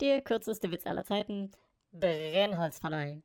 Der kürzeste Witz aller Zeiten. Brennholzverleih.